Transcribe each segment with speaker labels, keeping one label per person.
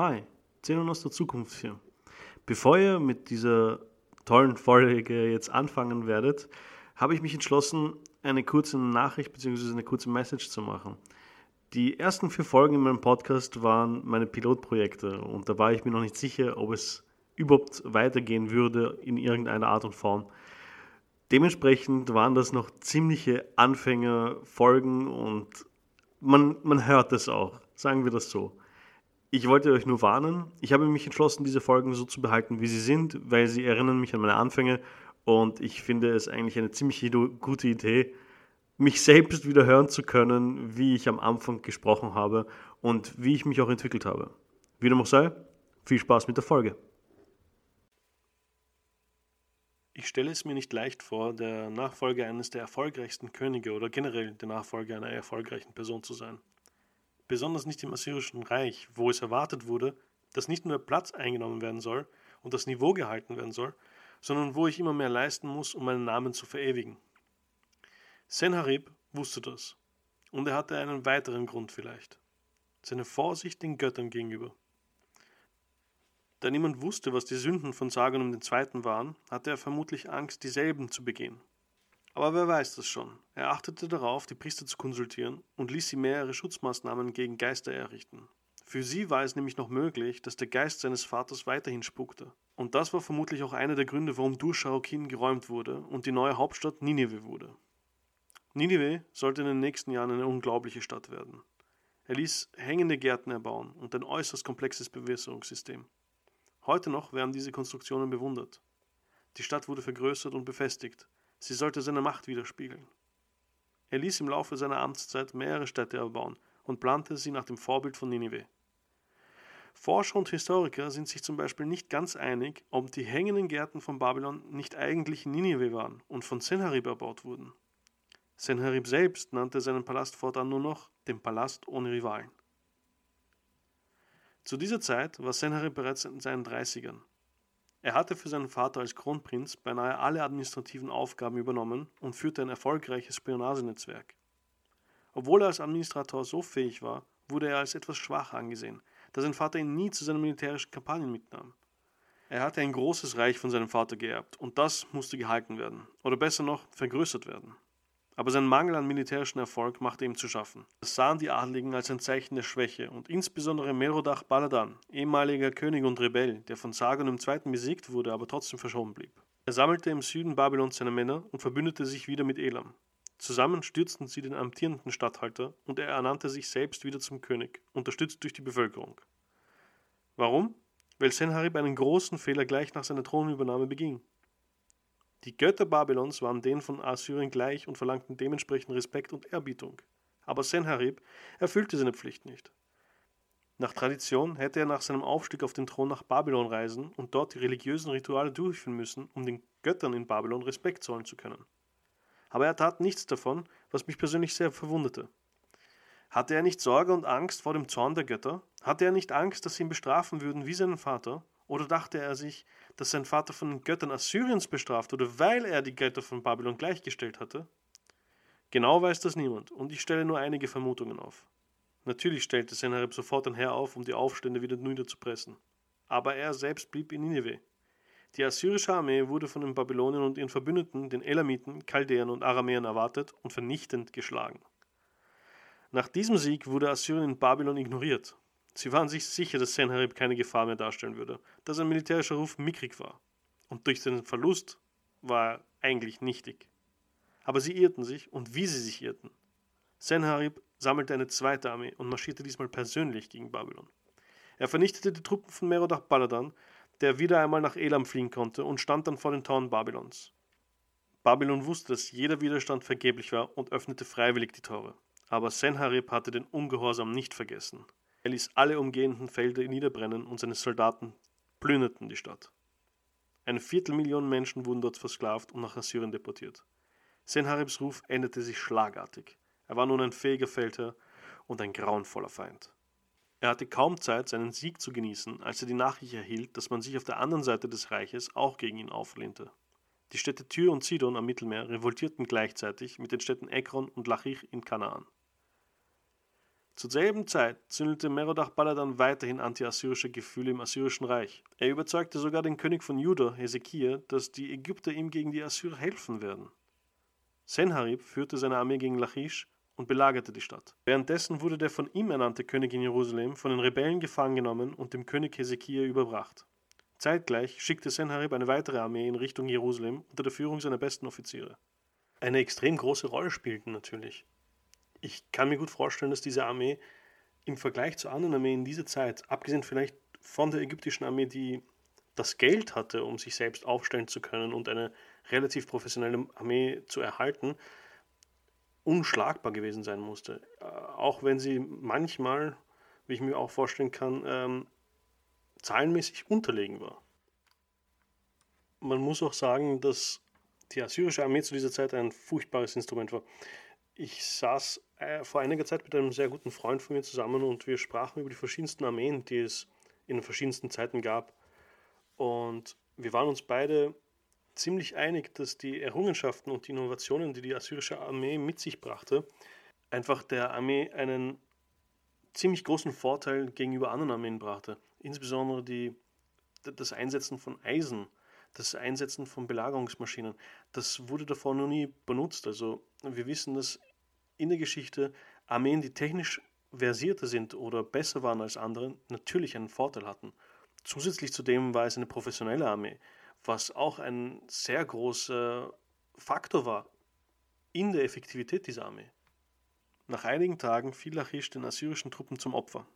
Speaker 1: Hi, Zenon aus der Zukunft hier. Bevor ihr mit dieser tollen Folge jetzt anfangen werdet, habe ich mich entschlossen, eine kurze Nachricht bzw. eine kurze Message zu machen. Die ersten vier Folgen in meinem Podcast waren meine Pilotprojekte und da war ich mir noch nicht sicher, ob es überhaupt weitergehen würde in irgendeiner Art und Form. Dementsprechend waren das noch ziemliche Anfängerfolgen und man, man hört es auch, sagen wir das so. Ich wollte euch nur warnen. Ich habe mich entschlossen, diese Folgen so zu behalten, wie sie sind, weil sie erinnern mich an meine Anfänge und ich finde es eigentlich eine ziemlich gute Idee, mich selbst wieder hören zu können, wie ich am Anfang gesprochen habe und wie ich mich auch entwickelt habe. Wie dem auch sei, viel Spaß mit der Folge. Ich stelle es mir nicht leicht vor, der Nachfolger eines der erfolgreichsten Könige oder generell der Nachfolger einer erfolgreichen Person zu sein besonders nicht im Assyrischen Reich, wo es erwartet wurde, dass nicht nur der Platz eingenommen werden soll und das Niveau gehalten werden soll, sondern wo ich immer mehr leisten muss, um meinen Namen zu verewigen. Senharib wusste das, und er hatte einen weiteren Grund vielleicht, seine Vorsicht den Göttern gegenüber. Da niemand wusste, was die Sünden von Sargon Zweiten waren, hatte er vermutlich Angst, dieselben zu begehen. Aber wer weiß das schon? Er achtete darauf, die Priester zu konsultieren und ließ sie mehrere Schutzmaßnahmen gegen Geister errichten. Für sie war es nämlich noch möglich, dass der Geist seines Vaters weiterhin spukte. Und das war vermutlich auch einer der Gründe, warum Dur-Sharokin geräumt wurde und die neue Hauptstadt Ninive wurde. Ninive sollte in den nächsten Jahren eine unglaubliche Stadt werden. Er ließ hängende Gärten erbauen und ein äußerst komplexes Bewässerungssystem. Heute noch werden diese Konstruktionen bewundert. Die Stadt wurde vergrößert und befestigt, Sie sollte seine Macht widerspiegeln. Er ließ im Laufe seiner Amtszeit mehrere Städte erbauen und plante sie nach dem Vorbild von Ninive. Forscher und Historiker sind sich zum Beispiel nicht ganz einig, ob die hängenden Gärten von Babylon nicht eigentlich in Ninive waren und von Senharib erbaut wurden. Senharib selbst nannte seinen Palast fortan nur noch den Palast ohne Rivalen. Zu dieser Zeit war Senharib bereits in seinen 30ern er hatte für seinen Vater als Kronprinz beinahe alle administrativen Aufgaben übernommen und führte ein erfolgreiches Spionagenetzwerk. Obwohl er als Administrator so fähig war, wurde er als etwas schwach angesehen, da sein Vater ihn nie zu seinen militärischen Kampagnen mitnahm. Er hatte ein großes Reich von seinem Vater geerbt und das musste gehalten werden, oder besser noch vergrößert werden. Aber sein Mangel an militärischen Erfolg machte ihm zu schaffen. Das sahen die Adligen als ein Zeichen der Schwäche und insbesondere Merodach Baladan, ehemaliger König und Rebell, der von Sargon II. besiegt wurde, aber trotzdem verschoben blieb. Er sammelte im Süden Babylons seine Männer und verbündete sich wieder mit Elam. Zusammen stürzten sie den amtierenden Statthalter und er ernannte sich selbst wieder zum König, unterstützt durch die Bevölkerung. Warum? Weil Senharib einen großen Fehler gleich nach seiner Thronübernahme beging. Die Götter Babylons waren denen von Assyrien gleich und verlangten dementsprechend Respekt und Erbietung. Aber Senharib erfüllte seine Pflicht nicht. Nach Tradition hätte er nach seinem Aufstieg auf den Thron nach Babylon reisen und dort die religiösen Rituale durchführen müssen, um den Göttern in Babylon Respekt zollen zu können. Aber er tat nichts davon, was mich persönlich sehr verwunderte. Hatte er nicht Sorge und Angst vor dem Zorn der Götter? Hatte er nicht Angst, dass sie ihn bestrafen würden wie seinen Vater? Oder dachte er sich, dass sein Vater von den Göttern Assyriens bestraft wurde, weil er die Götter von Babylon gleichgestellt hatte? Genau weiß das niemand, und ich stelle nur einige Vermutungen auf. Natürlich stellte Sennacherib sofort ein Heer auf, um die Aufstände wieder niederzupressen. Aber er selbst blieb in Nineveh. Die assyrische Armee wurde von den Babyloniern und ihren Verbündeten, den Elamiten, Chaldäern und Aramäern erwartet und vernichtend geschlagen. Nach diesem Sieg wurde Assyrien in Babylon ignoriert Sie waren sich sicher, dass Senherib keine Gefahr mehr darstellen würde, da sein militärischer Ruf mickrig war. Und durch seinen Verlust war er eigentlich nichtig. Aber sie irrten sich und wie sie sich irrten. Senherib sammelte eine zweite Armee und marschierte diesmal persönlich gegen Babylon. Er vernichtete die Truppen von Merodach Baladan, der wieder einmal nach Elam fliehen konnte und stand dann vor den Toren Babylons. Babylon wusste, dass jeder Widerstand vergeblich war und öffnete freiwillig die Tore. Aber Senharib hatte den Ungehorsam nicht vergessen. Er ließ alle umgehenden Felder niederbrennen und seine Soldaten plünderten die Stadt. Eine Viertelmillion Menschen wurden dort versklavt und nach Assyrien deportiert. Senharibs Ruf änderte sich schlagartig. Er war nun ein fähiger Feldherr und ein grauenvoller Feind. Er hatte kaum Zeit, seinen Sieg zu genießen, als er die Nachricht erhielt, dass man sich auf der anderen Seite des Reiches auch gegen ihn auflehnte. Die Städte Tyr und Sidon am Mittelmeer revoltierten gleichzeitig mit den Städten Ekron und Lachich in Kanaan. Zur selben Zeit zündelte Merodach Baladan weiterhin anti-assyrische Gefühle im assyrischen Reich. Er überzeugte sogar den König von Juda, Hesekiah, dass die Ägypter ihm gegen die Assyrer helfen werden. Senharib führte seine Armee gegen Lachish und belagerte die Stadt. Währenddessen wurde der von ihm ernannte König in Jerusalem von den Rebellen gefangen genommen und dem König Hesekiah überbracht. Zeitgleich schickte Senharib eine weitere Armee in Richtung Jerusalem unter der Führung seiner besten Offiziere. Eine extrem große Rolle spielten natürlich ich kann mir gut vorstellen, dass diese Armee im Vergleich zu anderen Armeen in dieser Zeit, abgesehen vielleicht von der ägyptischen Armee, die das Geld hatte, um sich selbst aufstellen zu können und eine relativ professionelle Armee zu erhalten, unschlagbar gewesen sein musste. Äh, auch wenn sie manchmal, wie ich mir auch vorstellen kann, ähm, zahlenmäßig unterlegen war. Man muss auch sagen, dass die assyrische Armee zu dieser Zeit ein furchtbares Instrument war. Ich saß äh, vor einiger Zeit mit einem sehr guten Freund von mir zusammen und wir sprachen über die verschiedensten Armeen, die es in den verschiedensten Zeiten gab. Und wir waren uns beide ziemlich einig, dass die Errungenschaften und die Innovationen, die die assyrische Armee mit sich brachte, einfach der Armee einen ziemlich großen Vorteil gegenüber anderen Armeen brachte. Insbesondere die, das Einsetzen von Eisen, das Einsetzen von Belagerungsmaschinen. Das wurde davor noch nie benutzt. Also wir wissen, dass in der Geschichte Armeen, die technisch versierter sind oder besser waren als andere, natürlich einen Vorteil hatten. Zusätzlich zu dem war es eine professionelle Armee, was auch ein sehr großer Faktor war in der Effektivität dieser Armee. Nach einigen Tagen fiel Lachish den assyrischen Truppen zum Opfer.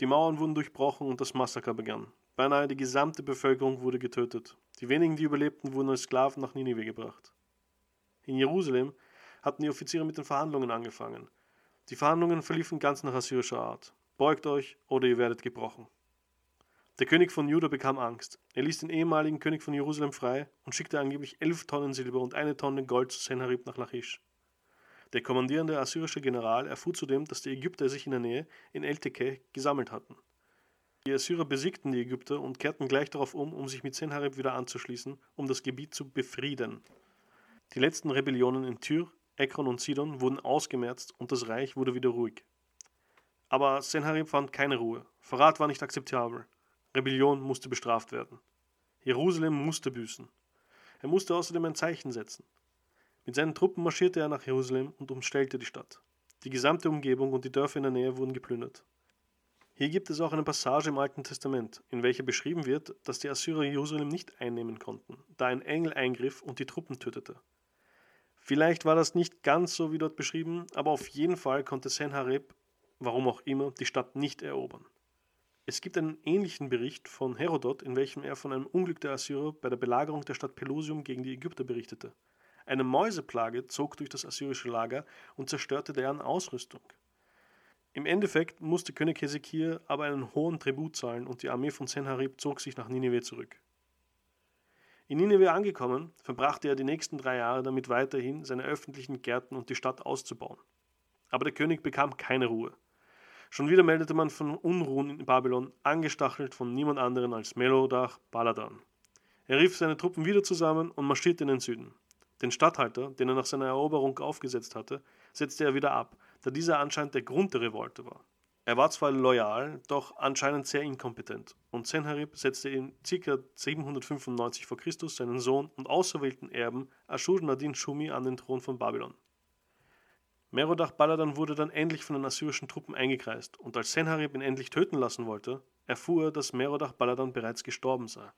Speaker 1: Die Mauern wurden durchbrochen und das Massaker begann. Beinahe die gesamte Bevölkerung wurde getötet. Die wenigen, die überlebten, wurden als Sklaven nach Ninive gebracht. In Jerusalem hatten die Offiziere mit den Verhandlungen angefangen. Die Verhandlungen verliefen ganz nach assyrischer Art. Beugt euch oder ihr werdet gebrochen. Der König von Juda bekam Angst. Er ließ den ehemaligen König von Jerusalem frei und schickte angeblich elf Tonnen Silber und eine Tonne Gold zu Senharib nach Lachish. Der kommandierende assyrische General erfuhr zudem, dass die Ägypter sich in der Nähe in El-Tekeh gesammelt hatten. Die Assyrer besiegten die Ägypter und kehrten gleich darauf um, um sich mit Senharib wieder anzuschließen, um das Gebiet zu befrieden. Die letzten Rebellionen in Tyr, Ekron und Sidon wurden ausgemerzt und das Reich wurde wieder ruhig. Aber Senharib fand keine Ruhe. Verrat war nicht akzeptabel. Rebellion musste bestraft werden. Jerusalem musste büßen. Er musste außerdem ein Zeichen setzen. Mit seinen Truppen marschierte er nach Jerusalem und umstellte die Stadt. Die gesamte Umgebung und die Dörfer in der Nähe wurden geplündert. Hier gibt es auch eine Passage im Alten Testament, in welcher beschrieben wird, dass die Assyrer Jerusalem nicht einnehmen konnten, da ein Engel eingriff und die Truppen tötete. Vielleicht war das nicht ganz so wie dort beschrieben, aber auf jeden Fall konnte Senhareb, warum auch immer, die Stadt nicht erobern. Es gibt einen ähnlichen Bericht von Herodot, in welchem er von einem Unglück der Assyrer bei der Belagerung der Stadt Pelusium gegen die Ägypter berichtete. Eine Mäuseplage zog durch das assyrische Lager und zerstörte deren Ausrüstung. Im Endeffekt musste König Hesekiah aber einen hohen Tribut zahlen und die Armee von Senharib zog sich nach Ninive zurück. In Nineveh angekommen, verbrachte er die nächsten drei Jahre damit weiterhin, seine öffentlichen Gärten und die Stadt auszubauen. Aber der König bekam keine Ruhe. Schon wieder meldete man von Unruhen in Babylon, angestachelt von niemand anderen als Melodach Baladan. Er rief seine Truppen wieder zusammen und marschierte in den Süden. Den Statthalter, den er nach seiner Eroberung aufgesetzt hatte, setzte er wieder ab, da dieser anscheinend der Grund der Revolte war. Er war zwar loyal, doch anscheinend sehr inkompetent, und Senherib setzte in ca. 795 v. Chr. seinen Sohn und auserwählten Erben Ashur-Nadin Shumi an den Thron von Babylon. Merodach Baladan wurde dann endlich von den assyrischen Truppen eingekreist, und als Senherib ihn endlich töten lassen wollte, erfuhr er, dass Merodach Baladan bereits gestorben sei.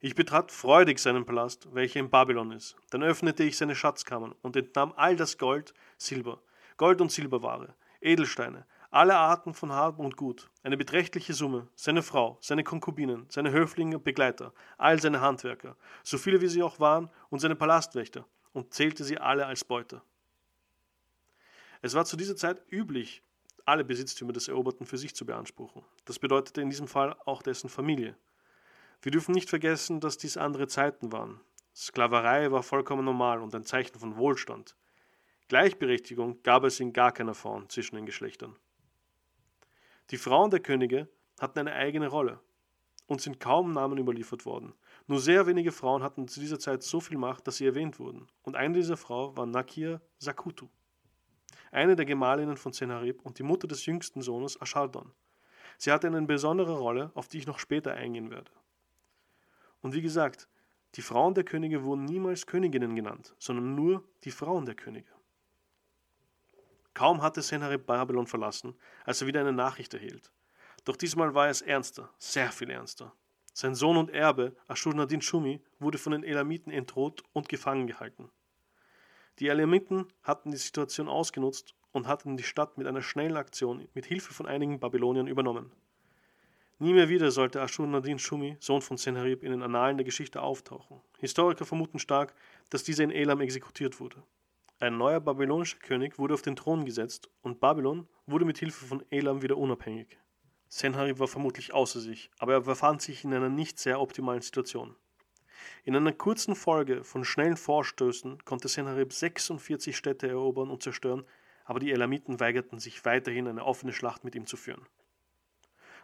Speaker 1: Ich betrat freudig seinen Palast, welcher in Babylon ist. Dann öffnete ich seine Schatzkammern und entnahm all das Gold, Silber, Gold und Silberware, Edelsteine, alle Arten von Hab und Gut, eine beträchtliche Summe, seine Frau, seine Konkubinen, seine Höflinge und Begleiter, all seine Handwerker, so viele wie sie auch waren, und seine Palastwächter, und zählte sie alle als Beute. Es war zu dieser Zeit üblich, alle Besitztümer des Eroberten für sich zu beanspruchen. Das bedeutete in diesem Fall auch dessen Familie. Wir dürfen nicht vergessen, dass dies andere Zeiten waren. Sklaverei war vollkommen normal und ein Zeichen von Wohlstand. Gleichberechtigung gab es in gar keiner Form zwischen den Geschlechtern. Die Frauen der Könige hatten eine eigene Rolle und sind kaum Namen überliefert worden. Nur sehr wenige Frauen hatten zu dieser Zeit so viel Macht, dass sie erwähnt wurden. Und eine dieser Frauen war Nakia Sakutu. eine der Gemahlinnen von Senharib und die Mutter des jüngsten Sohnes Ashardon. Sie hatte eine besondere Rolle, auf die ich noch später eingehen werde. Und wie gesagt, die Frauen der Könige wurden niemals Königinnen genannt, sondern nur die Frauen der Könige. Kaum hatte Senharib Babylon verlassen, als er wieder eine Nachricht erhielt. Doch diesmal war es ernster, sehr viel ernster. Sein Sohn und Erbe, Ashurnadin Shumi, wurde von den Elamiten entroht und gefangen gehalten. Die Elamiten hatten die Situation ausgenutzt und hatten die Stadt mit einer schnellen Aktion mit Hilfe von einigen Babyloniern übernommen. Nie mehr wieder sollte Ashur-Nadin Shumi, Sohn von Senherib, in den Annalen der Geschichte auftauchen. Historiker vermuten stark, dass dieser in Elam exekutiert wurde. Ein neuer babylonischer König wurde auf den Thron gesetzt und Babylon wurde mit Hilfe von Elam wieder unabhängig. Senherib war vermutlich außer sich, aber er befand sich in einer nicht sehr optimalen Situation. In einer kurzen Folge von schnellen Vorstößen konnte Senherib 46 Städte erobern und zerstören, aber die Elamiten weigerten sich weiterhin eine offene Schlacht mit ihm zu führen.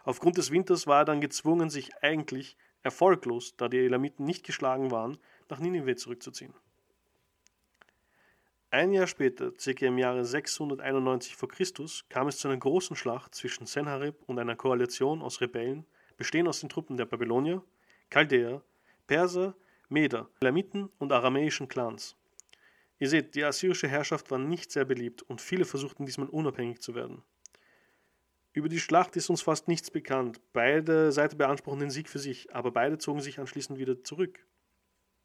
Speaker 1: Aufgrund des Winters war er dann gezwungen, sich eigentlich erfolglos, da die Elamiten nicht geschlagen waren, nach Ninive zurückzuziehen. Ein Jahr später, circa im Jahre 691 v. Chr., kam es zu einer großen Schlacht zwischen Senharib und einer Koalition aus Rebellen, bestehend aus den Truppen der Babylonier, Chaldäer, Perser, Meder, Elamiten und aramäischen Clans. Ihr seht, die assyrische Herrschaft war nicht sehr beliebt und viele versuchten diesmal unabhängig zu werden. Über die Schlacht ist uns fast nichts bekannt. Beide Seiten beanspruchen den Sieg für sich, aber beide zogen sich anschließend wieder zurück.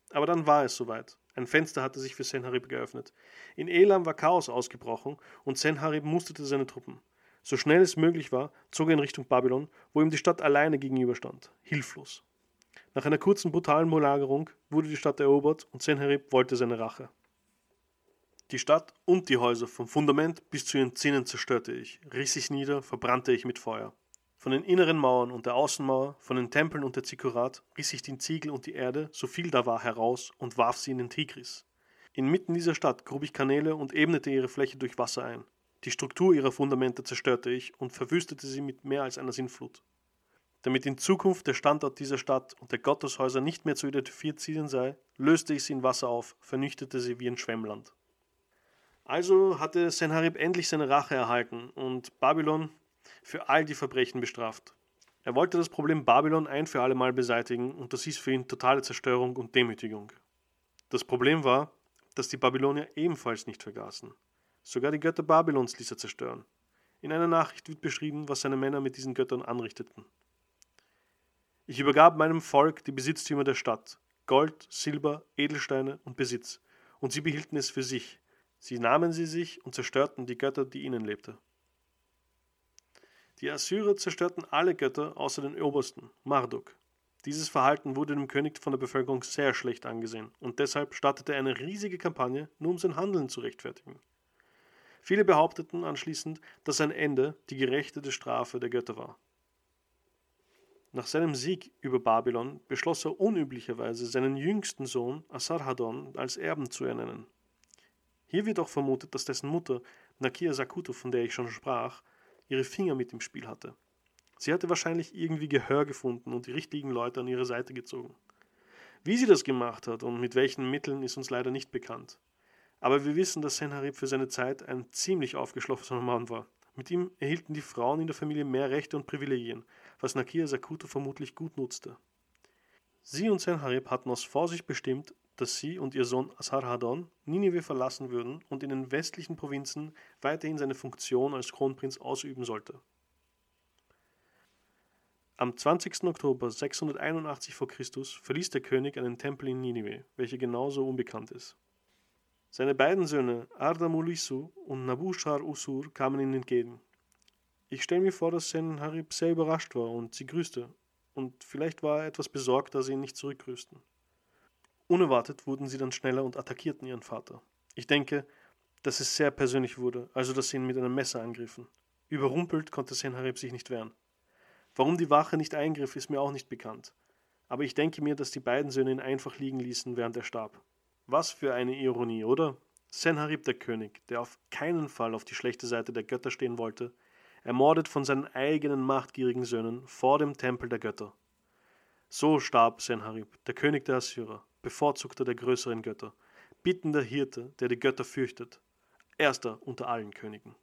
Speaker 1: Aber dann war es soweit. Ein Fenster hatte sich für Senharib geöffnet. In Elam war Chaos ausgebrochen und Senharib musterte seine Truppen. So schnell es möglich war, zog er in Richtung Babylon, wo ihm die Stadt alleine gegenüberstand, hilflos. Nach einer kurzen brutalen Belagerung wurde die Stadt erobert und Senherib wollte seine Rache. Die Stadt und die Häuser vom Fundament bis zu ihren Zinnen zerstörte ich, riss ich nieder, verbrannte ich mit Feuer. Von den inneren Mauern und der Außenmauer, von den Tempeln und der Zikurat riss ich den Ziegel und die Erde, so viel da war, heraus und warf sie in den Tigris. Inmitten dieser Stadt grub ich Kanäle und ebnete ihre Fläche durch Wasser ein. Die Struktur ihrer Fundamente zerstörte ich und verwüstete sie mit mehr als einer Sinnflut. Damit in Zukunft der Standort dieser Stadt und der Gotteshäuser nicht mehr zu identifizieren sei, löste ich sie in Wasser auf, vernichtete sie wie ein Schwemmland. Also hatte Senharib endlich seine Rache erhalten und Babylon für all die Verbrechen bestraft. Er wollte das Problem Babylon ein für alle Mal beseitigen und das hieß für ihn totale Zerstörung und Demütigung. Das Problem war, dass die Babylonier ebenfalls nicht vergaßen. Sogar die Götter Babylons ließ er zerstören. In einer Nachricht wird beschrieben, was seine Männer mit diesen Göttern anrichteten. Ich übergab meinem Volk die Besitztümer der Stadt, Gold, Silber, Edelsteine und Besitz, und sie behielten es für sich. Sie nahmen sie sich und zerstörten die Götter, die ihnen lebte. Die Assyrer zerstörten alle Götter außer den obersten, Marduk. Dieses Verhalten wurde dem König von der Bevölkerung sehr schlecht angesehen und deshalb startete er eine riesige Kampagne, nur um sein Handeln zu rechtfertigen. Viele behaupteten anschließend, dass sein Ende die gerechte Strafe der Götter war. Nach seinem Sieg über Babylon beschloss er unüblicherweise, seinen jüngsten Sohn Asarhaddon als Erben zu ernennen. Hier wird auch vermutet, dass dessen Mutter, Nakia Sakuto, von der ich schon sprach, ihre Finger mit im Spiel hatte. Sie hatte wahrscheinlich irgendwie Gehör gefunden und die richtigen Leute an ihre Seite gezogen. Wie sie das gemacht hat und mit welchen Mitteln ist uns leider nicht bekannt. Aber wir wissen, dass Senharib für seine Zeit ein ziemlich aufgeschlossener Mann war. Mit ihm erhielten die Frauen in der Familie mehr Rechte und Privilegien, was Nakia Sakuto vermutlich gut nutzte. Sie und Senharib hatten aus Vorsicht bestimmt, dass sie und ihr Sohn Asarhaddon Ninive verlassen würden und in den westlichen Provinzen weiterhin seine Funktion als Kronprinz ausüben sollte. Am 20. Oktober 681 v. Chr. verließ der König einen Tempel in Ninive, welcher genauso unbekannt ist. Seine beiden Söhne Ardamulisu und Nabushar Usur kamen ihnen entgegen. Ich stelle mir vor, dass Senharib sehr überrascht war und sie grüßte, und vielleicht war er etwas besorgt, da sie ihn nicht zurückgrüßten. Unerwartet wurden sie dann schneller und attackierten ihren Vater. Ich denke, dass es sehr persönlich wurde, also dass sie ihn mit einem Messer angriffen. Überrumpelt konnte Senharib sich nicht wehren. Warum die Wache nicht eingriff, ist mir auch nicht bekannt. Aber ich denke mir, dass die beiden Söhne ihn einfach liegen ließen, während er starb. Was für eine Ironie, oder? Senharib der König, der auf keinen Fall auf die schlechte Seite der Götter stehen wollte, ermordet von seinen eigenen machtgierigen Söhnen vor dem Tempel der Götter. So starb Senharib, der König der Assyrer, bevorzugter der größeren Götter, bittender Hirte, der die Götter fürchtet. erster unter allen Königen.